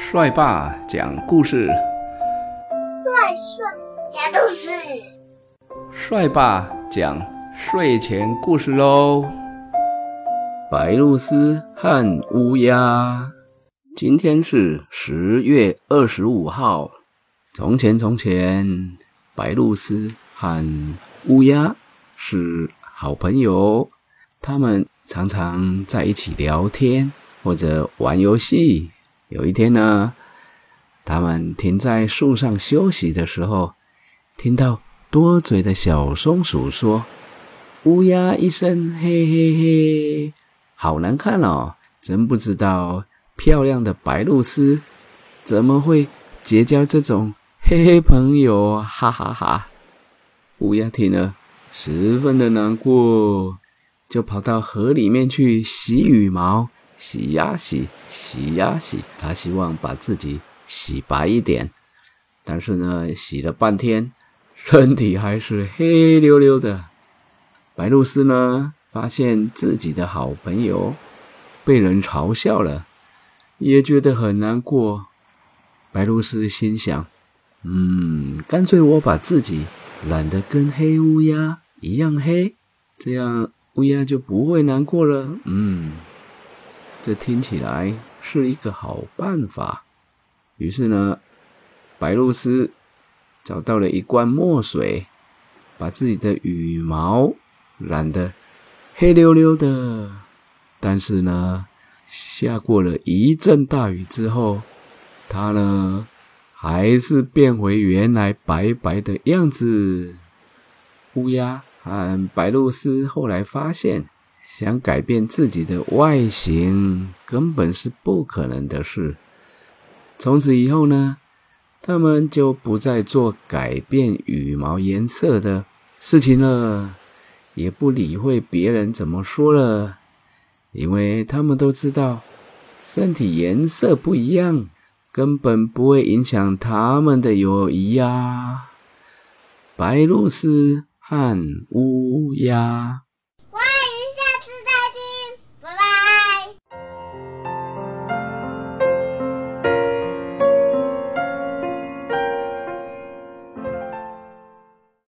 帅爸讲故事，帅帅讲故事，帅爸讲睡前故事喽。白露丝和乌鸦，今天是十月二十五号。从前从前，白露丝和乌鸦是好朋友，他们常常在一起聊天或者玩游戏。有一天呢，他们停在树上休息的时候，听到多嘴的小松鼠说：“乌鸦一声嘿嘿嘿，好难看哦！真不知道漂亮的白鹭丝怎么会结交这种嘿嘿朋友，哈哈哈！”乌鸦听了，十分的难过，就跑到河里面去洗羽毛。洗呀洗，洗呀洗，他希望把自己洗白一点。但是呢，洗了半天，身体还是黑溜溜的。白露丝呢，发现自己的好朋友被人嘲笑了，也觉得很难过。白露丝心想：“嗯，干脆我把自己染得跟黑乌鸦一样黑，这样乌鸦就不会难过了。”嗯。这听起来是一个好办法。于是呢，白露丝找到了一罐墨水，把自己的羽毛染得黑溜溜的。但是呢，下过了一阵大雨之后，它呢还是变回原来白白的样子。乌鸦和白露丝后来发现。想改变自己的外形，根本是不可能的事。从此以后呢，他们就不再做改变羽毛颜色的事情了，也不理会别人怎么说了，因为他们都知道，身体颜色不一样，根本不会影响他们的友谊呀。白鹭鸶和乌鸦。